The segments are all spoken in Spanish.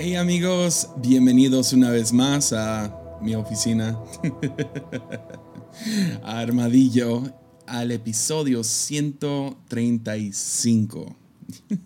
Hey amigos, bienvenidos una vez más a mi oficina, a Armadillo, al episodio 135.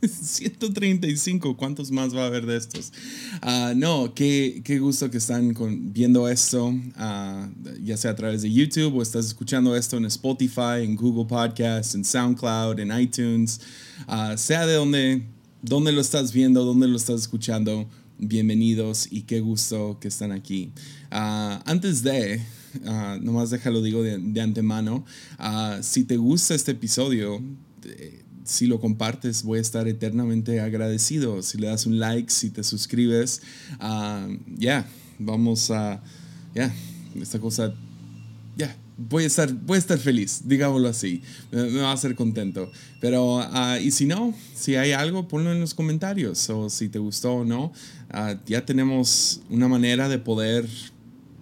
135, ¿cuántos más va a haber de estos? Ah, no, qué, qué, gusto que están viendo esto, ah, ya sea a través de YouTube o estás escuchando esto en Spotify, en Google Podcasts, en SoundCloud, en iTunes, uh, sea de donde, donde lo estás viendo, donde lo estás escuchando bienvenidos y qué gusto que están aquí. Ah, antes de, uh, nomás déjalo digo de, antemano, ah, si te gusta este episodio, eh, si lo compartes, voy a estar eternamente agradecido. Si le das un like, si te suscribes, ya, vamos a, ya, esta cosa, ya, voy a estar, voy a estar feliz, digámoslo así, me, va a hacer contento. Pero, uh, y si no, si hay algo, ponlo en los comentarios, o si te gustó o no, uh, ya tenemos una manera de poder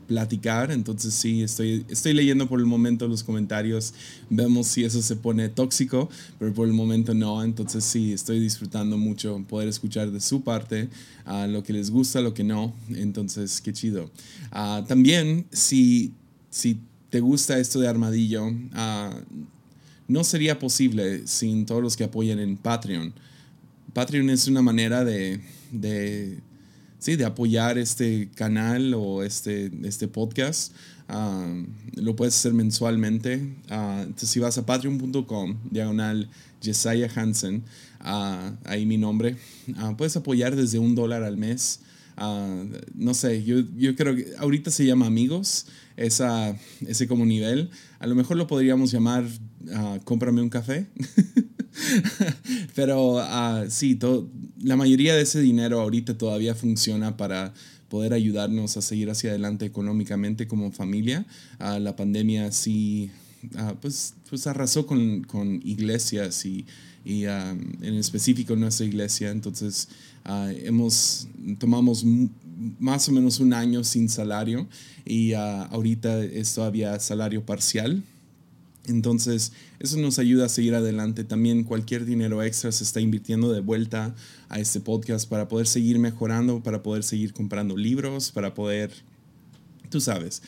platicar, entonces sí, estoy, estoy leyendo por el momento los comentarios, vemos si eso se pone tóxico, pero por el momento no, entonces sí, estoy disfrutando mucho poder escuchar de su parte uh, lo que les gusta, lo que no, entonces qué chido. también, si, si te gusta esto de Armadillo, ah, no sería posible sin todos los que apoyan en Patreon. Patreon es una manera de, de, sí, de apoyar este canal o este, este podcast. Ah, lo puedes hacer mensualmente. Uh, entonces, si vas a patreon.com, diagonal Jesiah Hansen, ahí mi nombre, puedes apoyar desde un dólar al mes. No sé, yo, yo creo que ahorita se llama Amigos esa, ese como nivel. A lo mejor lo podríamos llamar uh, cómprame un café. Pero uh, sí, la mayoría de ese dinero ahorita todavía funciona para poder ayudarnos a seguir hacia adelante económicamente como familia. La pandemia sí, pues, pues arrasó con, con iglesias y, y en específico nuestra iglesia. Entonces, hemos, tomamos más o menos un año sin salario y ah, ahorita es todavía salario parcial. Entonces, eso nos ayuda a seguir adelante. También cualquier dinero extra se está invirtiendo de vuelta a este podcast para poder seguir mejorando, para poder seguir comprando libros, para poder, tú sabes,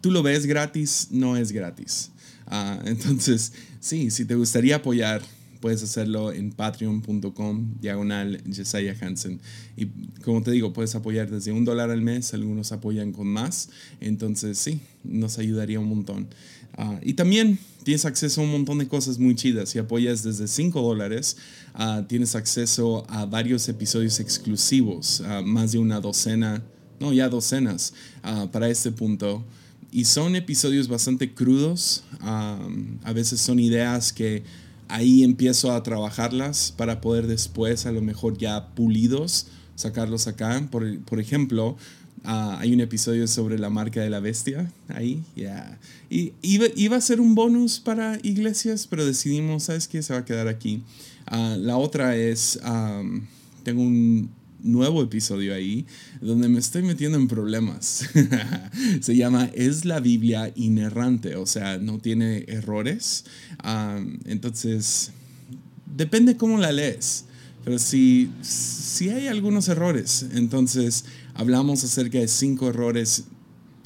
tú lo ves gratis, no es gratis. Ah, entonces, sí, si te gustaría apoyar, puedes hacerlo en patreon.com diagonal Jesiah Hansen. Y como te digo, puedes apoyar desde un dólar al mes, algunos apoyan con más. Entonces sí, nos ayudaría un montón. Ah, y también tienes acceso a un montón de cosas muy chidas. Si apoyas desde 5 dólares, ah, tienes acceso a varios episodios exclusivos, más de una docena, no, ya docenas ah, para este punto. Y son episodios bastante crudos. a veces son ideas que ahí empiezo a trabajarlas para poder después, a lo mejor ya pulidos, sacarlos acá. Por, por ejemplo, ah, hay un episodio sobre la marca de la bestia ahí, ya. Y iba, iba, a ser un bonus para iglesias, pero decidimos, ¿sabes qué? Se va a quedar aquí. Ah, la otra es, tengo un nuevo episodio ahí donde me estoy metiendo en problemas. Se llama ¿Es la Biblia inerrante? O sea, no tiene errores. entonces, depende cómo la lees. Pero si, si hay algunos errores, entonces hablamos acerca de cinco errores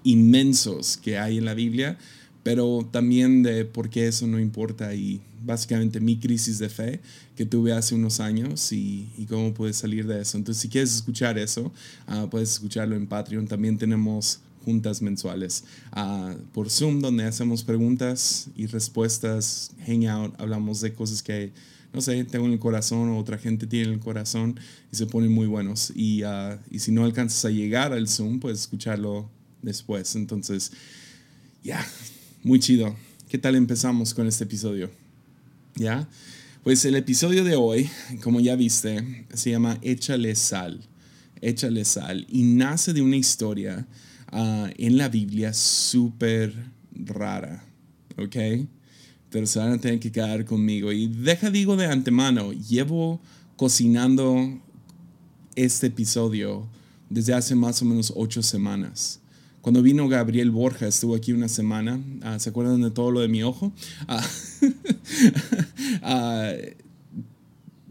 inmensos que hay en la Biblia, pero también de por qué eso no importa y básicamente mi crisis de fe que tuve hace unos años y, y cómo pude salir de eso. Entonces, si quieres escuchar eso, uh, puedes escucharlo en Patreon. También tenemos juntas mensuales uh, por Zoom donde hacemos preguntas y respuestas, hangout, hablamos de cosas que, no sé, tengo en el corazón o otra gente tiene en el corazón y se ponen muy buenos. Y, uh, y si no alcanzas a llegar al Zoom, puedes escucharlo después. Entonces, ya, muy chido. ¿Qué tal empezamos con este episodio? ¿Ya? Pues el episodio de hoy, como ya viste, se llama Échale sal. Échale sal. Y nace de una historia ah, en la Biblia súper rara. ¿Ok? Pero se van a tener que quedar conmigo. Y deja, digo de antemano, llevo cocinando este episodio desde hace más o menos ocho semanas. Cuando vino Gabriel Borja, estuvo aquí una semana. Ah, ¿Se acuerdan de todo lo de mi ojo? Ah,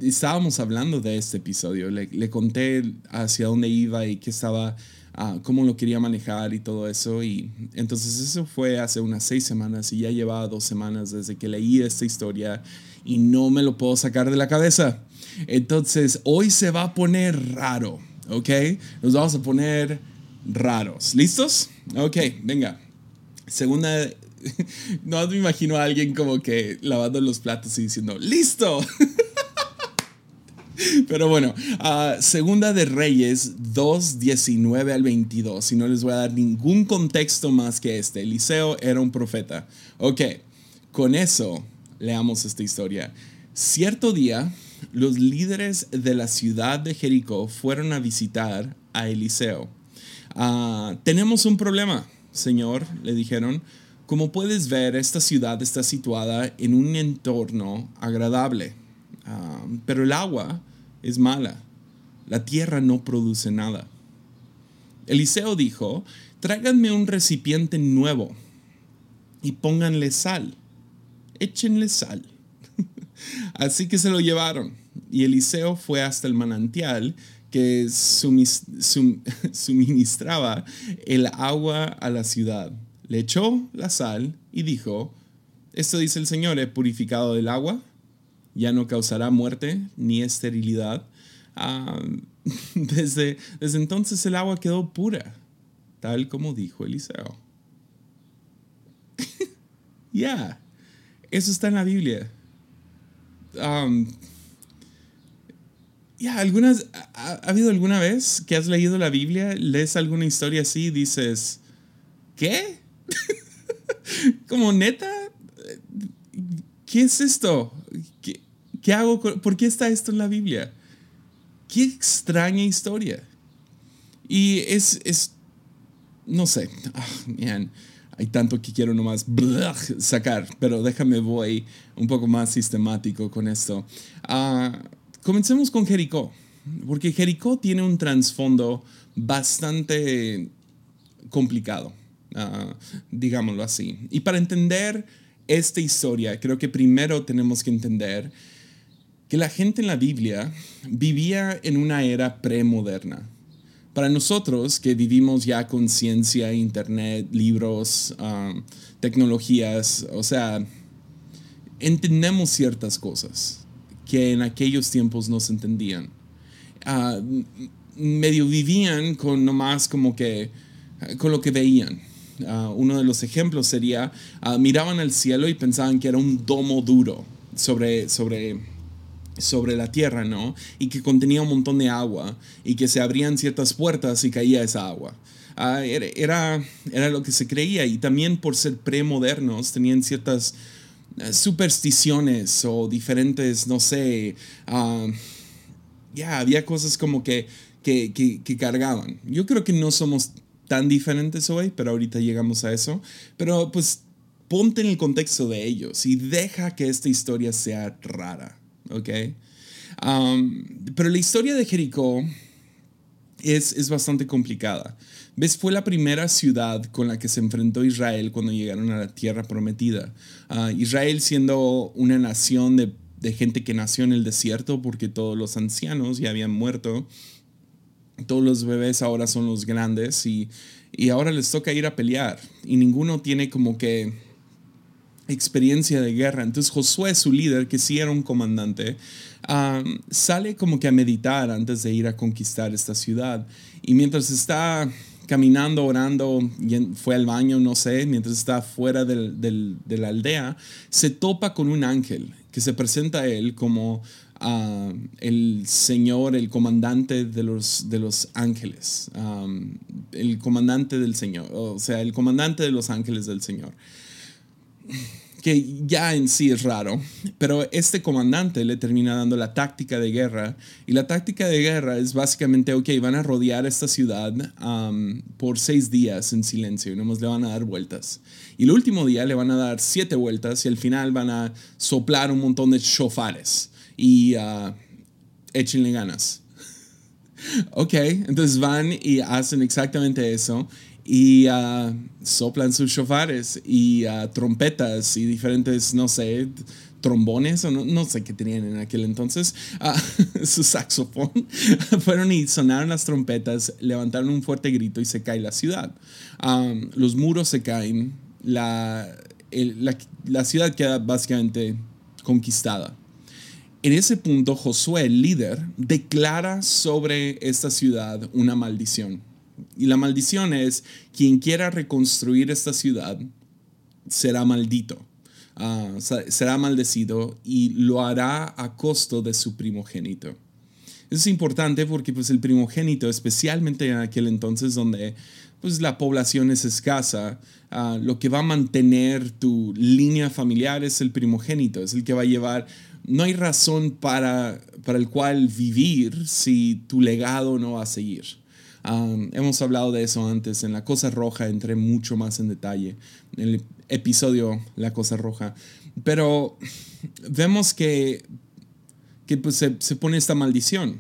estábamos hablando de este episodio. Le, le conté hacia dónde iba y qué estaba, uh, cómo lo quería manejar y todo eso. Y entonces eso fue hace unas seis semanas y ya llevaba dos semanas desde que leí esta historia y no me lo puedo sacar de la cabeza. Entonces hoy se va a poner raro, ¿ok? Nos vamos a poner raros. ¿Listos? Ok, venga. Segunda no me imagino a alguien como que lavando los platos y diciendo, ¡listo! Pero bueno, uh, Segunda de Reyes 2, 19 al 22. Y no les voy a dar ningún contexto más que este. Eliseo era un profeta. Ok, con eso leamos esta historia. Cierto día, los líderes de la ciudad de Jericó fueron a visitar a Eliseo. Uh, tenemos un problema, Señor, le dijeron. Como puedes ver, esta ciudad está situada en un entorno agradable, ah, pero el agua es mala. La tierra no produce nada. Eliseo dijo, tráiganme un recipiente nuevo y pónganle sal. Échenle sal. Así que se lo llevaron y Eliseo fue hasta el manantial que suministraba el agua a la ciudad le echó la sal y dijo, esto dice el Señor, he purificado el agua, ya no causará muerte ni esterilidad. Ah, desde, desde entonces el agua quedó pura, tal como dijo Eliseo. ya, eso está en la Biblia. Um, ya, algunas, ha, habido alguna vez que has leído la Biblia, lees alguna historia así y dices, ¿qué? Como neta, ¿qué es esto? ¿Qué, hago? ¿Por qué está esto en la Biblia? Qué extraña historia. Y es, es no sé, ah, hay tanto que quiero nomás sacar, pero déjame voy un poco más sistemático con esto. Ah, comencemos con Jericó, porque Jericó tiene un trasfondo bastante complicado. Ah, digámoslo así. Y para entender esta historia, creo que primero tenemos que entender que la gente en la Biblia vivía en una era premoderna. Para nosotros que vivimos ya con ciencia, internet, libros, ah, tecnologías, o sea, entendemos ciertas cosas que en aquellos tiempos no se entendían. Ah, medio vivían con nomás como que, con lo que veían. Ah, uno de los ejemplos sería, uh, miraban al cielo y pensaban que era un domo duro sobre, sobre, sobre la tierra, ¿no? Y que contenía un montón de agua y que se abrían ciertas puertas y caía esa agua. Era, era lo que se creía y también por ser premodernos tenían ciertas supersticiones o diferentes, no sé, ya había cosas como que, que, que, cargaban. Yo creo que no somos tan diferentes hoy, pero ahorita llegamos a eso. Pero pues ponte en el contexto de ellos y deja que esta historia sea rara, ¿ok? Um, pero la historia de Jericó es, es bastante complicada. ¿Ves? Fue la primera ciudad con la que se enfrentó Israel cuando llegaron a la tierra prometida. Uh, Israel siendo una nación de, de gente que nació en el desierto porque todos los ancianos ya habían muerto todos los bebés ahora son los grandes y, ahora les toca ir a pelear y ninguno tiene como que experiencia de guerra. Entonces Josué, su líder, que sí era un comandante, sale como que a meditar antes de ir a conquistar esta ciudad. Y mientras está caminando, orando, fue al baño, no sé, mientras está fuera de la aldea, se topa con un ángel que se presenta a él como el Señor, el comandante de los, de los ángeles, el comandante del Señor, o sea, el comandante de los ángeles del Señor. Que ya en sí es raro, pero este comandante le termina dando la táctica de guerra. Y la táctica de guerra es básicamente, ok, van a rodear esta ciudad por seis días en silencio y no le van a dar vueltas. Y el último día le van a dar siete vueltas y al final van a soplar un montón de chofares y uh, échenle ganas. ok, entonces van y hacen exactamente eso y uh, soplan sus chofares y uh, trompetas y diferentes, no sé, trombones o no, sé qué tenían en aquel entonces, ah, su saxofón, fueron y sonaron las trompetas, levantaron un fuerte grito y se cae la ciudad. los muros se caen, la, la, ciudad queda básicamente conquistada. En ese punto, Josué, el líder, declara sobre esta ciudad una maldición. Y la maldición es, quien quiera reconstruir esta ciudad será maldito. Ah, será maldecido y lo hará a costo de su primogénito. Eso es importante porque pues, el primogénito, especialmente en aquel entonces donde pues, la población es escasa, ah, lo que va a mantener tu línea familiar es el primogénito, es el que va a llevar... No hay razón para, para el cual vivir si tu legado no va a seguir. Ah, hemos hablado de eso antes, en la cosa roja entré mucho más en detalle. En episodio La Cosa Roja. Pero vemos que, que pues se, se, pone esta maldición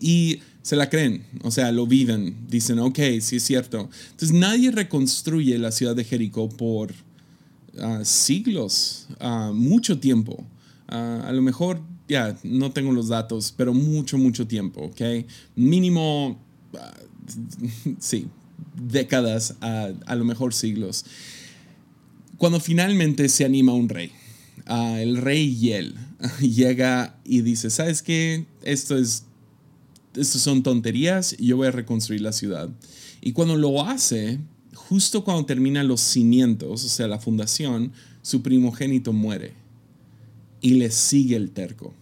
y se la creen, o sea, lo viven, dicen, ok, sí es cierto. Entonces nadie reconstruye la ciudad de Jericó por ah, siglos, uh, mucho tiempo. Ah, a lo mejor, no tengo los datos, pero mucho, mucho tiempo, ok. Mínimo, sí, décadas, a lo mejor siglos cuando finalmente se anima un rey. Uh, el rey Yel llega y dice, ¿sabes qué? Esto es, esto son tonterías, yo voy a reconstruir la ciudad. Y cuando lo hace, justo cuando termina los cimientos, o sea, la fundación, su primogénito muere. Y le sigue el terco.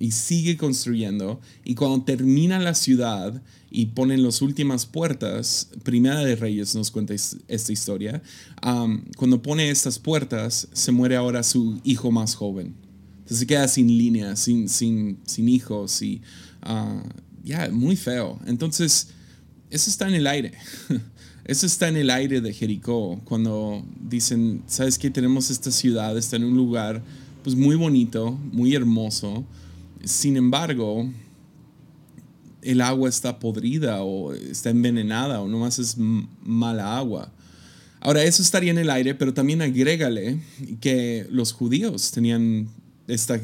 Y sigue construyendo. Y cuando termina la ciudad, y ponen las últimas puertas, Primera de Reyes nos cuenta esta historia, cuando pone estas puertas, se muere ahora su hijo más joven. Entonces se queda sin línea, sin, sin, sin hijos y ah, ya, muy feo. Entonces, eso está en el aire. Eso está en el aire de Jericó, cuando dicen, ¿sabes qué? Tenemos esta ciudad, está en un lugar pues muy bonito, muy hermoso. Sin embargo, el agua está podrida o está envenenada o nomás es mala agua. Ahora, eso estaría en el aire, pero también agrégale que los judíos tenían esta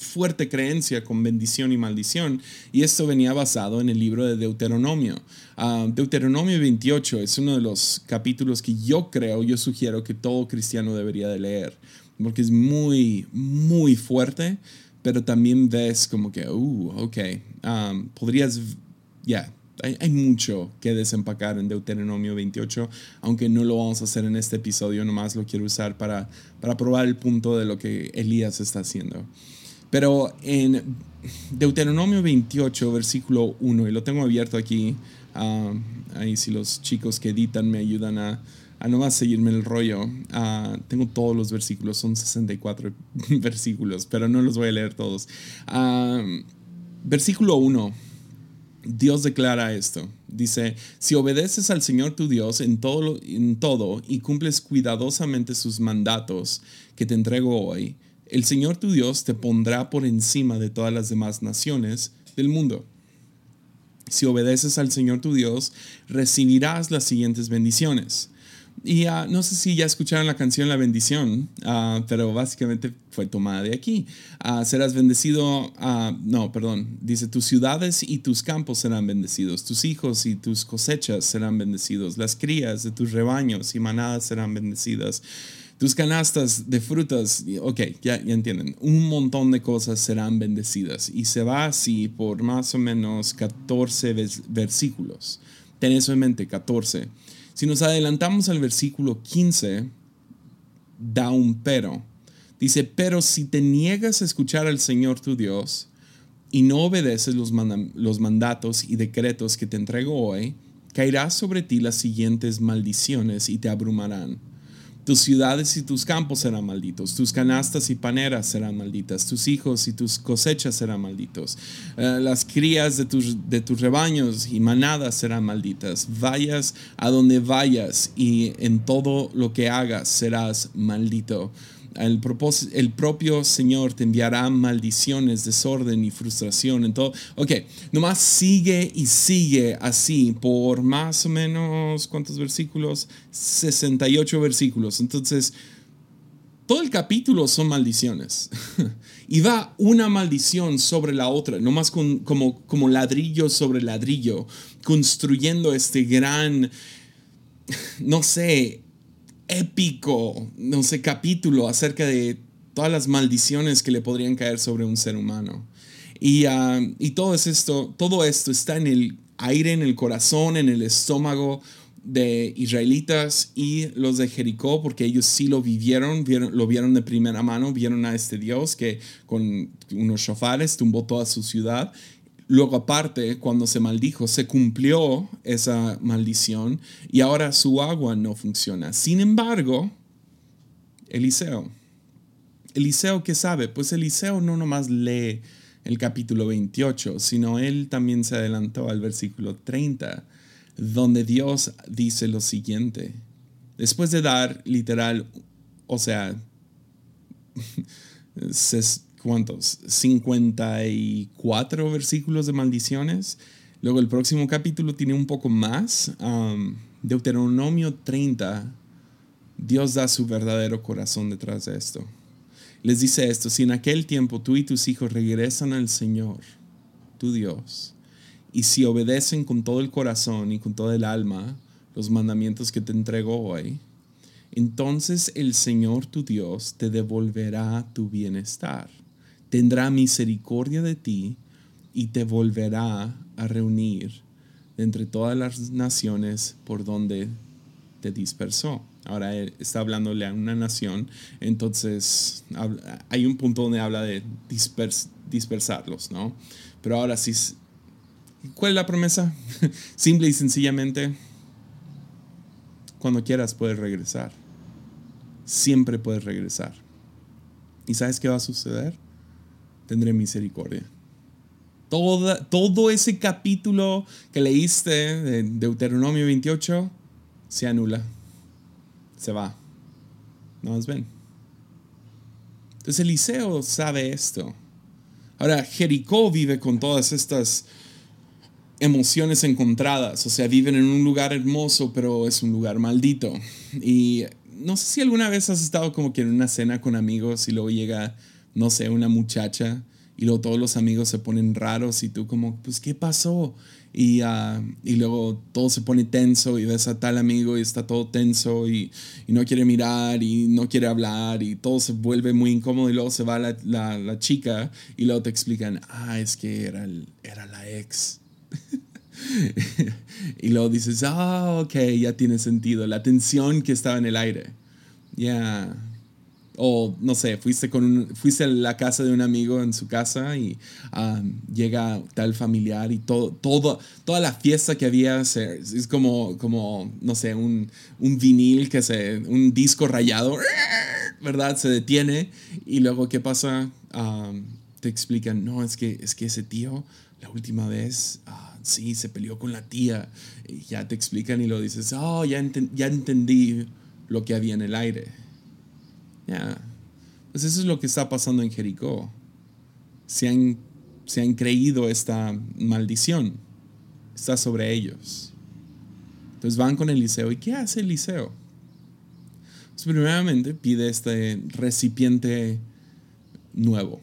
fuerte creencia con bendición y maldición, y esto venía basado en el libro de Deuteronomio. Ah, Deuteronomio 28 es uno de los capítulos que yo creo, yo sugiero que todo cristiano debería de leer, porque es muy, muy fuerte, pero también ves como que, uh, ok, um, podrías, ya, hay, mucho que desempacar en Deuteronomio 28, aunque no lo vamos a hacer en este episodio, nomás lo quiero usar para, para probar el punto de lo que Elías está haciendo. Pero en Deuteronomio 28, versículo 1, y lo tengo abierto aquí, um, ahí si los chicos que editan me ayudan a, a nomás seguirme el rollo. Uh, tengo todos los versículos, son 64 versículos, pero no los voy a leer todos. Uh, versículo 1. Dios declara esto. Dice, si obedeces al Señor tu Dios en todo, en todo y cumples cuidadosamente sus mandatos que te entrego hoy, el Señor tu Dios te pondrá por encima de todas las demás naciones del mundo. Si obedeces al Señor tu Dios, recibirás las siguientes bendiciones. Y ah, no sé si ya escucharon la canción La bendición, ah, pero básicamente fue tomada de aquí. Ah, serás bendecido, no, perdón, dice, tus ciudades y tus campos serán bendecidos, tus hijos y tus cosechas serán bendecidos, las crías de tus rebaños y manadas serán bendecidas. Tus canastas de frutas, ok, ya, ya entienden, un montón de cosas serán bendecidas. Y se va así por más o menos 14 versículos. Ten eso en mente, 14. Si nos adelantamos al versículo 15, da un pero. Dice, pero si te niegas a escuchar al Señor tu Dios y no obedeces los, mandatos y decretos que te entrego hoy, caerá sobre ti las siguientes maldiciones y te abrumarán. Tus ciudades y tus campos serán malditos, tus canastas y paneras serán malditas, tus hijos y tus cosechas serán malditos, eh, las crías de tus, de tus rebaños y manadas serán malditas. Vayas a donde vayas y en todo lo que hagas serás maldito el, el propio Señor te enviará maldiciones, desorden y frustración en todo. Ok, nomás sigue y sigue así por más o menos, ¿cuántos versículos? 68 versículos. Entonces, todo el capítulo son maldiciones. y va una maldición sobre la otra, nomás con, como, como ladrillo sobre ladrillo, construyendo este gran, no sé, épico, no sé, capítulo acerca de todas las maldiciones que le podrían caer sobre un ser humano. Y, ah, y todo, esto, todo esto está en el aire, en el corazón, en el estómago de israelitas y los de Jericó, porque ellos sí lo vivieron, vieron, lo vieron de primera mano, vieron a este Dios que con unos shofares tumbó toda su ciudad. Luego aparte, cuando se maldijo, se cumplió esa maldición y ahora su agua no funciona. Sin embargo, Eliseo, Eliseo, ¿qué sabe? Pues Eliseo no nomás lee el capítulo 28, sino él también se adelantó al versículo 30, donde Dios dice lo siguiente. Después de dar literal, o sea, ¿cuántos? 54 versículos de maldiciones. Luego el próximo capítulo tiene un poco más. Um, Deuteronomio 30, Dios da su verdadero corazón detrás de esto les dice esto, si en aquel tiempo tú y tus hijos regresan al Señor, tu Dios, y si obedecen con todo el corazón y con todo el alma los mandamientos que te entrego hoy, entonces el Señor tu Dios te devolverá tu bienestar, tendrá misericordia de ti y te volverá a reunir entre todas las naciones por donde te dispersó. Ahora está hablándole a una nación, entonces hay un punto donde habla de dispersarlos, ¿no? Pero ahora sí, ¿cuál es la promesa? Simple y sencillamente, cuando quieras puedes regresar. Siempre puedes regresar. ¿Y sabes qué va a suceder? Tendré misericordia. todo ese capítulo que leíste de Deuteronomio 28 se anula se va. No más ven. Entonces Eliseo sabe esto. Ahora, Jericó vive con todas estas emociones encontradas. O sea, viven en un lugar hermoso, pero es un lugar maldito. Y no sé si alguna vez has estado como que en una cena con amigos y luego llega, no sé, una muchacha y luego todos los amigos se ponen raros y tú como, pues, ¿qué pasó? y, uh, y luego todo se pone tenso y ves a tal amigo y está todo tenso y, y, no quiere mirar y no quiere hablar y todo se vuelve muy incómodo y luego se va la, la, chica y luego te explican, ah, es que era, el, era la ex. y luego dices, ah, ok, ya tiene sentido, la tensión que estaba en el aire. Ya o no sé, fuiste, con fuiste a la casa de un amigo en su casa y llega tal familiar y todo, toda la fiesta que había es como, como no sé, un, un vinil que se, un disco rayado, ¿verdad? Se detiene y luego, ¿qué pasa? te explican, no, es que, es que ese tío, la última vez, ah, sí, se peleó con la tía. Y ya te explican y lo dices, oh, ya, ya entendí lo que había en el aire pues eso es lo que está pasando en Jericó. Se han, se han creído esta maldición. Está sobre ellos. Entonces van con Eliseo. ¿Y qué hace Eliseo? Pues primeramente pide este recipiente nuevo.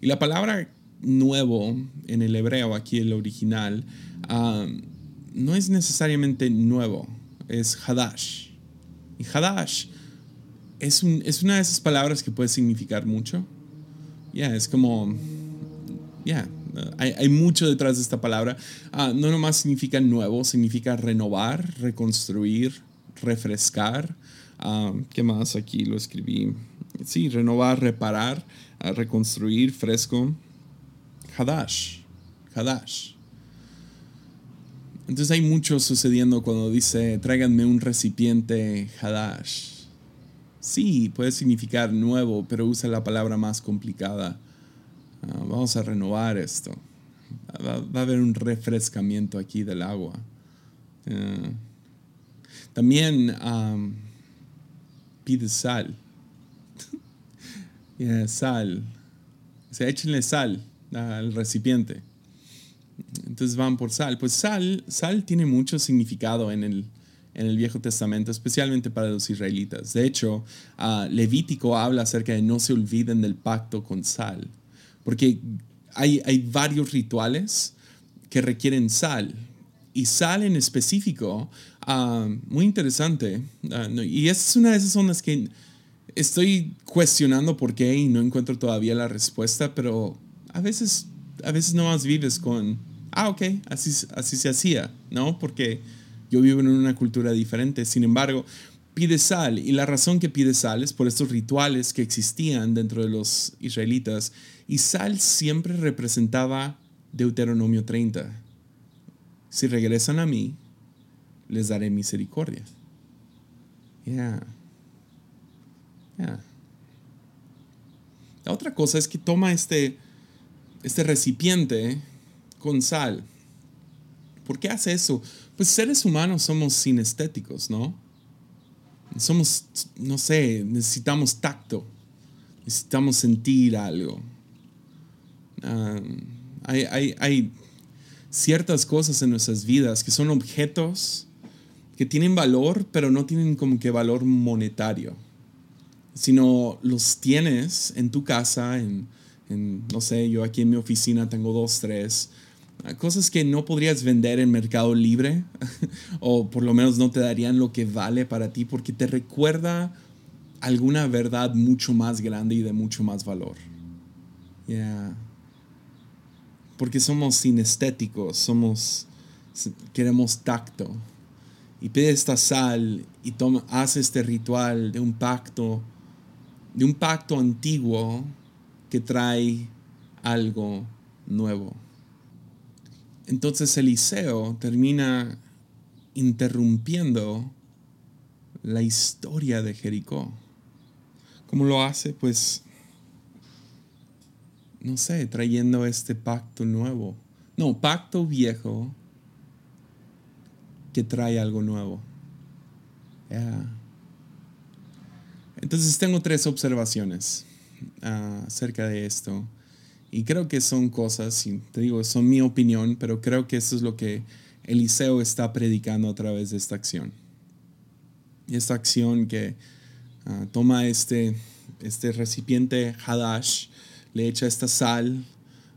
Y la palabra nuevo en el hebreo, aquí el original, ah, no es necesariamente nuevo, es hadash. Y hadash es, una de esas palabras que puede significar mucho. Ya, es como, ya, hay, mucho detrás de esta palabra. Ah, no nomás significa nuevo, significa renovar, reconstruir, refrescar. Ah, ¿Qué más? Aquí lo escribí. Sí, renovar, reparar, ah, reconstruir, fresco. Hadash. Hadash. Entonces hay mucho sucediendo cuando dice, tráiganme un recipiente Hadash. Sí, puede significar nuevo, pero usa la palabra más complicada. Ah, vamos a renovar esto. Va, a haber un refrescamiento aquí del agua. Ah, también pide sal. sal. O sea, échenle sal al recipiente. Entonces van por sal. Pues sal, sal tiene mucho significado en el, en el Viejo Testamento, especialmente para los israelitas. De hecho, ah, Levítico habla acerca de no se olviden del pacto con sal, porque hay, hay varios rituales que requieren sal. Y sal en específico, ah, muy interesante, ah, y es una de esas zonas que estoy cuestionando por qué y no encuentro todavía la respuesta, pero a veces, a veces no más vives con, ah, ok, así, así se hacía, ¿no? Porque yo vivo en una cultura diferente. Sin embargo, pide sal y la razón que pide sal es por estos rituales que existían dentro de los israelitas y sal siempre representaba Deuteronomio 30. Si regresan a mí, les daré misericordia. Yeah. La otra cosa es que toma este, este recipiente con sal. ¿Por qué hace eso? Pues seres humanos somos sinestéticos, ¿no? Somos, no sé, necesitamos tacto, necesitamos sentir algo. Ah, hay, hay ciertas cosas en nuestras vidas que son objetos que tienen valor, pero no tienen como que valor monetario sino los tienes en tu casa, en, no sé, yo aquí en mi oficina tengo dos, tres, cosas que no podrías vender en Mercado Libre o por lo menos no te darían lo que vale para ti porque te recuerda alguna verdad mucho más grande y de mucho más valor. Yeah. Porque somos sinestéticos, somos queremos tacto. Y pide esta sal y toma, hace este ritual de un pacto de un pacto antiguo que trae algo nuevo. Entonces Eliseo termina interrumpiendo la historia de Jericó. ¿Cómo lo hace? Pues, no sé, trayendo este pacto nuevo. No, pacto viejo que trae algo nuevo. Entonces tengo tres observaciones ah, acerca de esto. Y creo que son cosas, y te digo, son mi opinión, pero creo que eso es lo que Eliseo está predicando a través de esta acción. Esta acción que ah, toma este, este recipiente Hadash, le echa esta sal,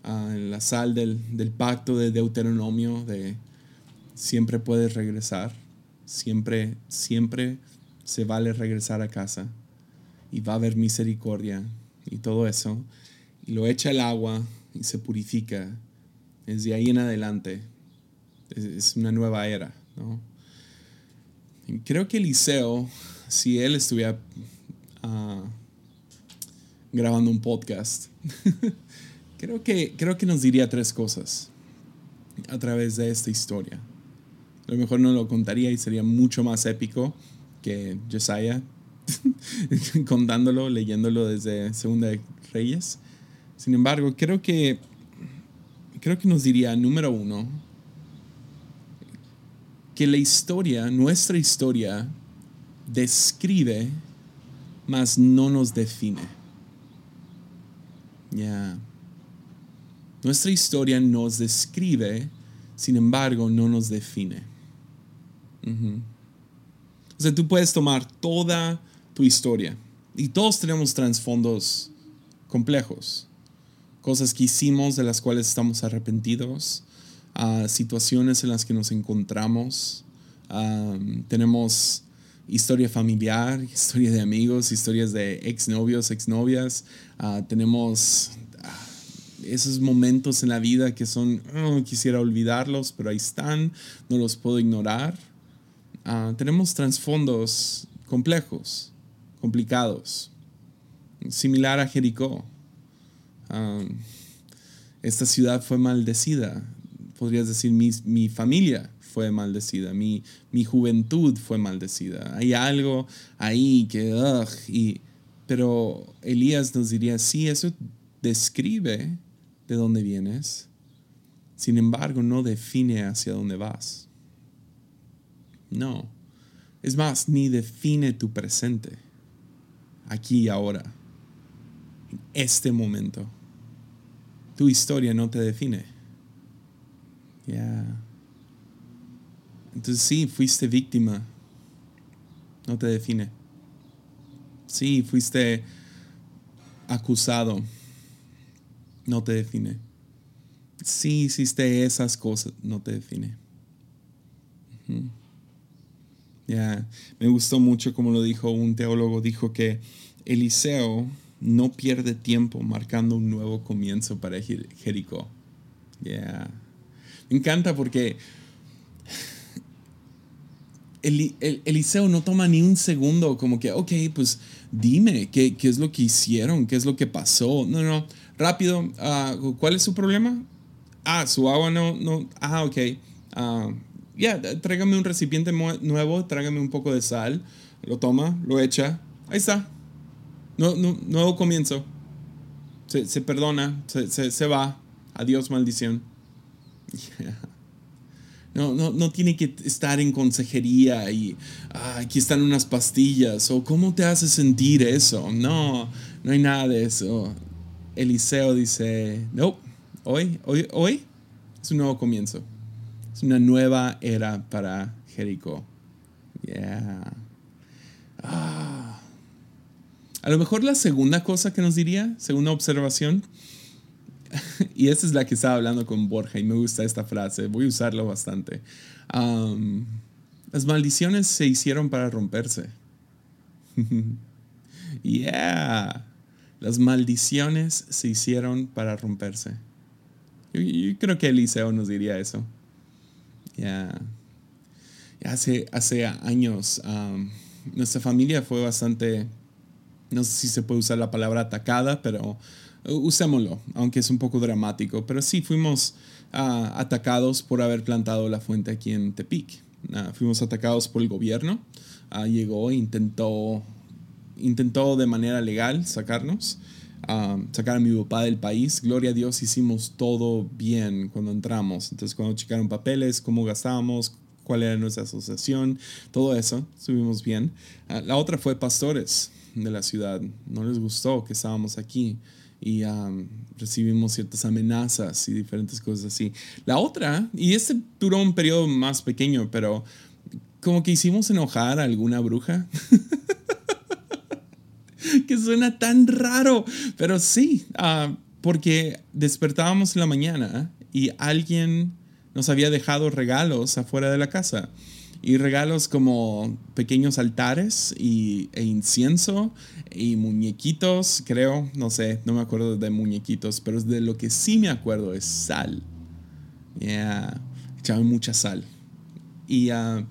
ah, la sal del, del pacto de Deuteronomio, de siempre puedes regresar, siempre, siempre se vale regresar a casa y va a haber misericordia y todo eso. Lo echa el agua y se purifica. Desde ahí en adelante es, una nueva era. ¿no? creo que Eliseo, si él estuviera ah, grabando un podcast, creo, que, creo que nos diría tres cosas a través de esta historia. A lo mejor no lo contaría y sería mucho más épico que Josiah contándolo, leyéndolo desde Segunda de Reyes. Sin embargo, creo que, creo que nos diría, número uno, que la historia, nuestra historia, describe, mas no nos define. Ya. Nuestra historia nos describe, sin embargo, no nos define. O sea, tú puedes tomar toda tu historia. Y todos tenemos trasfondos complejos, cosas que hicimos de las cuales estamos arrepentidos, uh, situaciones en las que nos encontramos, tenemos historia familiar, historia de amigos, historias de exnovios, exnovias, uh, tenemos ah, esos momentos en la vida que son, oh, quisiera olvidarlos, pero ahí están, no los puedo ignorar. tenemos trasfondos complejos complicados. Similar a Jericó. Esta ciudad fue maldecida. Podrías decir, mi, mi familia fue maldecida, mi, mi, juventud fue maldecida. Hay algo ahí que... y, pero Elías nos diría, sí, eso describe de dónde vienes. Sin embargo, no define hacia dónde vas. No. Es más, ni define tu presente aquí y ahora, en este momento. Tu historia no te define. Ya. Entonces sí, fuiste víctima no te define. Sí, fuiste acusado, no te define. Sí, hiciste esas cosas, no te define. Ya, me gustó mucho como lo dijo un teólogo, dijo que Eliseo no pierde tiempo marcando un nuevo comienzo para Jericó. Yeah. Me encanta porque Eliseo no toma ni un segundo como que, ok, pues dime, ¿qué, qué es lo que hicieron? ¿Qué es lo que pasó? No, no, rápido, ah, ¿cuál es su problema? Ah, su agua no, no, ah, ok. Uh, ya, tráigame un recipiente nuevo, tráigame un poco de sal, lo toma, lo echa, ahí está. No, no, nuevo comienzo. Se, se perdona, se, se, se, va. Adiós, maldición. No, no, no tiene que estar en consejería y ah, aquí están unas pastillas o cómo te hace sentir eso. No, no hay nada de eso. Eliseo dice, no, hoy, hoy, hoy es un nuevo comienzo. Es una nueva era para Jericó. Yeah. Ah. A lo mejor la segunda cosa que nos diría, segunda observación, y esta es la que estaba hablando con Borja y me gusta esta frase, voy a usarlo bastante. las maldiciones se hicieron para romperse. yeah. Las maldiciones se hicieron para romperse. Yo, creo que Eliseo nos diría eso. Ya. Hace, hace años, nuestra familia fue bastante, no sé si se puede usar la palabra atacada, pero usémoslo, aunque es un poco dramático. Pero sí fuimos atacados por haber plantado la fuente aquí en Tepic. fuimos atacados por el gobierno. llegó e intentó, intentó de manera legal sacarnos. sacar a mi papá del país. Gloria a Dios, hicimos todo bien cuando entramos. Entonces, cuando checaron papeles, cómo gastábamos, cuál era nuestra asociación, todo eso, estuvimos bien. Ah, la otra fue pastores de la ciudad. No les gustó que estábamos aquí y recibimos ciertas amenazas y diferentes cosas así. La otra, y este duró un periodo más pequeño, pero como que hicimos enojar a alguna bruja. que suena tan raro, pero sí, ah, porque despertábamos en la mañana y alguien nos había dejado regalos afuera de la casa. Y regalos como pequeños altares y, e incienso y muñequitos, creo, no sé, no me acuerdo de muñequitos, pero de lo que sí me acuerdo es sal. Yeah, echaban mucha sal. Y uh,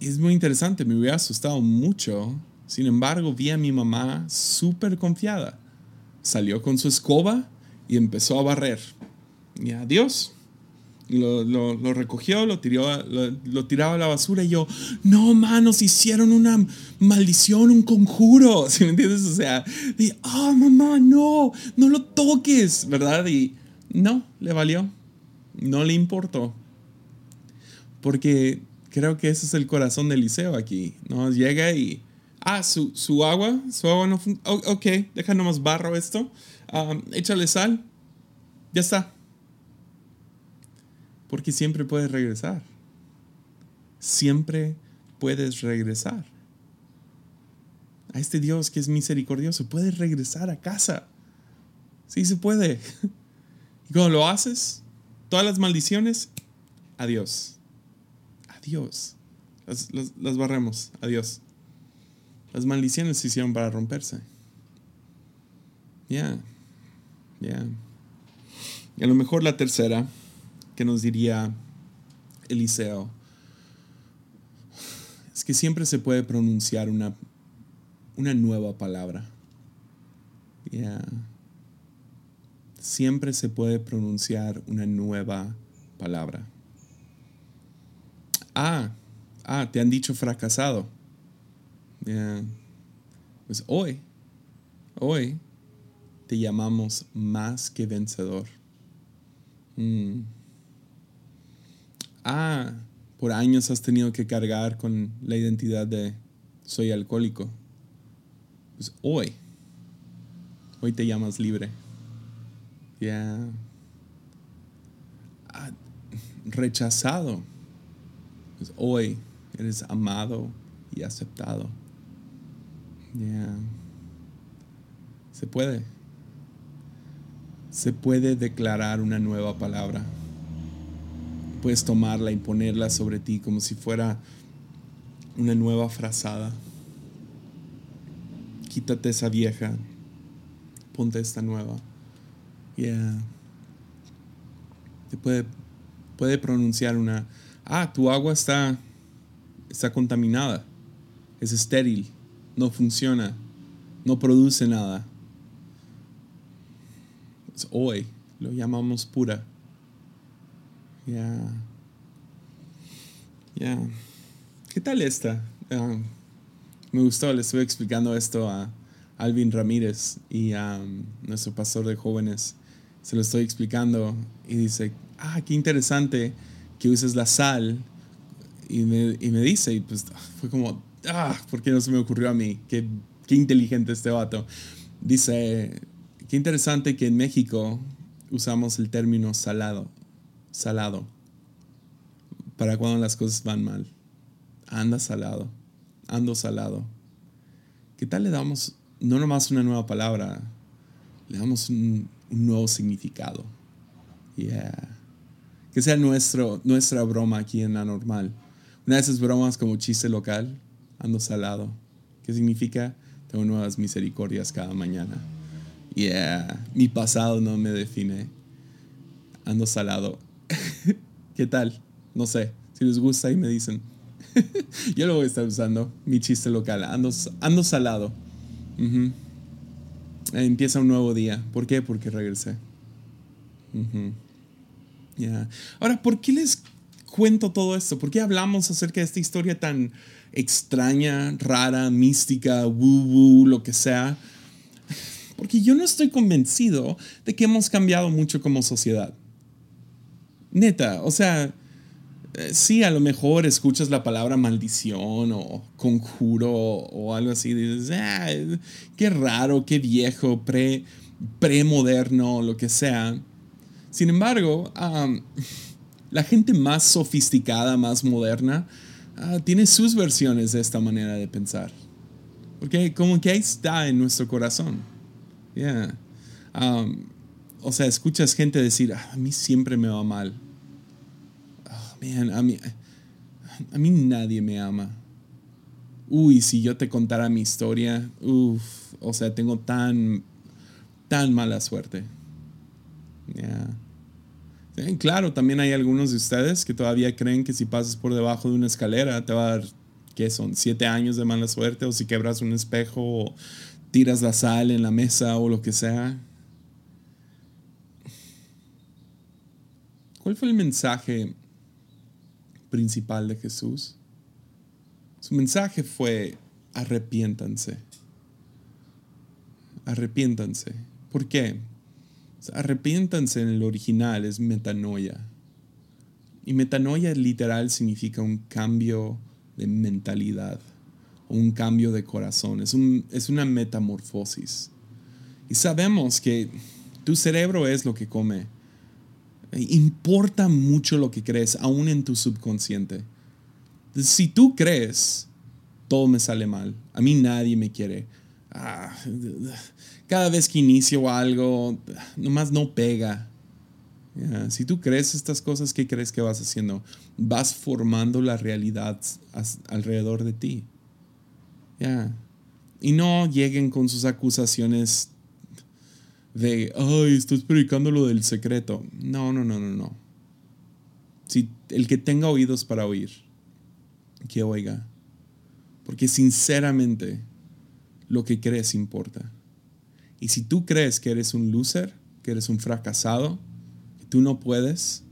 es muy interesante, me hubiera asustado mucho. Sin embargo, vi a mi mamá súper confiada. Salió con su escoba y empezó a barrer. Y adiós lo, lo, recogió, lo, tiró, lo, tiraba a la basura y yo, no, manos, hicieron una maldición, un conjuro, ¿sí me entiendes? O sea, oh, mamá, no, no lo toques, ¿verdad? Y no, le valió, no le importó. Porque creo que ese es el corazón del liceo aquí, ¿no? Llega y, ah, su, su agua, su agua no funciona, ok, deja nomás barro esto, ah, échale sal, ya está porque siempre puedes regresar. Siempre puedes regresar. A este Dios que es misericordioso, puedes regresar a casa. Sí se puede. Y cuando lo haces, todas las maldiciones, adiós. Adiós. Las, barremos. Adiós. Las maldiciones se hicieron para romperse. Ya. Ya. Y a lo mejor la tercera que nos diría Eliseo es que siempre se puede pronunciar una, una nueva palabra. Siempre se puede pronunciar una nueva palabra. Ah, ah, te han dicho fracasado. Pues hoy, hoy te llamamos más que vencedor. Mm ah, por años has tenido que cargar con la identidad de soy alcohólico. Pues hoy, hoy te llamas libre. Ya. rechazado. Pues hoy eres amado, y aceptado. Yeah. Se puede. Se puede declarar una nueva palabra. Puedes tomarla y ponerla sobre ti como si fuera una nueva frazada. Quítate esa vieja. Ponte esta nueva. Yeah. Te puede, puede pronunciar una. Ah, tu agua está, está contaminada. Es estéril. No funciona. No produce nada. Es hoy. Lo llamamos pura. Ya. Ya. ¿Qué tal esta? Ah, me gustó, le estuve explicando esto a Alvin Ramírez y a nuestro pastor de jóvenes. Se lo estoy explicando y dice, ah, qué interesante que uses la sal. Y me, y me dice, y pues fue como, ah, ¿por qué no se me ocurrió a mí? Qué, qué inteligente este vato. Dice, qué interesante que en México usamos el término salado, salado, para cuando las cosas van mal. Anda salado, ando salado. ¿Qué tal le damos no nomás una nueva palabra, le damos un, nuevo significado? Yeah. Que sea nuestro, nuestra broma aquí en la normal. Una de esas bromas como chiste local, ando salado. ¿Qué significa? Tengo nuevas misericordias cada mañana. Yeah, mi pasado no me define. Ando salado. ¿Qué tal? No sé. Si les gusta y me dicen. Yo lo voy a estar usando. Mi chiste local. Ando, ando salado. Empieza un nuevo día. ¿Por qué? Porque regresé. Ahora, ¿por qué les cuento todo esto? ¿Por qué hablamos acerca de esta historia tan extraña, rara, mística, woo woo, lo que sea? Porque yo no estoy convencido de que hemos cambiado mucho como sociedad. Neta, o sea, eh, sí, a lo mejor escuchas la palabra maldición o conjuro o algo así, dices, ah, qué raro, qué viejo, pre, premoderno, lo que sea. Sin embargo, la gente más sofisticada, más moderna, ah, tiene sus versiones de esta manera de pensar. Porque como que ahí está en nuestro corazón. Yeah. O sea, escuchas gente decir, ah, a mí siempre me va mal. Oh, a mí, a mí nadie me ama. Uy, si yo te contara mi historia, uff, o sea, tengo tan, tan mala suerte. Claro, también hay algunos de ustedes que todavía creen que si pasas por debajo de una escalera te va a dar, ¿qué son? Siete años de mala suerte o si quebras un espejo o tiras la sal en la mesa o lo que sea. ¿Cuál fue el mensaje principal de Jesús? Su mensaje fue arrepiéntanse. Arrepiéntanse. ¿Por qué? Arrepiéntanse en el original es metanoia. Y metanoia literal significa un cambio de mentalidad o un cambio de corazón. Es, un, es una metamorfosis. Y sabemos que tu cerebro es lo que come. Importa mucho lo que crees, aún en tu subconsciente. Si tú crees, todo me sale mal. A mí nadie me quiere. Ah, cada vez que inicio algo, nomás no pega. Si tú crees estas cosas, ¿qué crees que vas haciendo? Vas formando la realidad alrededor de ti. Y no lleguen con sus acusaciones de, ay, estás predicando lo del secreto. No, no, no, no, no. Si el que tenga oídos para oír, que oiga. Porque sinceramente, lo que crees importa. Y si tú crees que eres un loser, que eres un fracasado, que tú no puedes,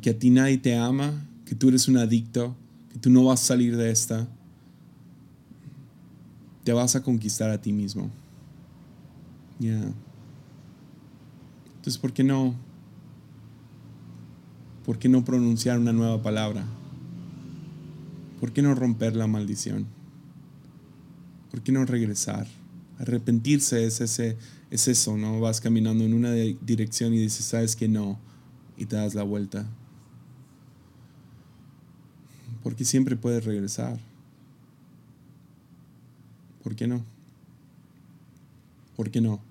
que a ti nadie te ama, que tú eres un adicto, que tú no vas a salir de esta, te vas a conquistar a ti mismo. Ya. Entonces, ¿por qué no? ¿Por qué no pronunciar una nueva palabra? ¿Por qué no romper la maldición? ¿Por qué no regresar? Arrepentirse es, ese, es eso, ¿no? Vas caminando en una dirección y dices, sabes que no, y te das la vuelta. Porque siempre puedes regresar. ¿Por qué no? ¿Por qué no?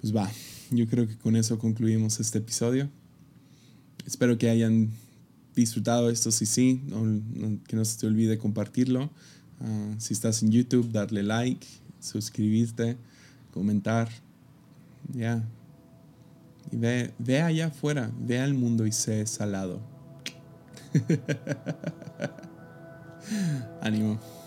Pues va, yo creo que con eso concluimos este episodio. Espero que hayan disfrutado esto, si sí, que no se te olvide compartirlo. Ah, si estás en YouTube, darle like, suscribirte, comentar. Ya. Y ve, ve allá afuera, ve al mundo y sé salado. Ánimo.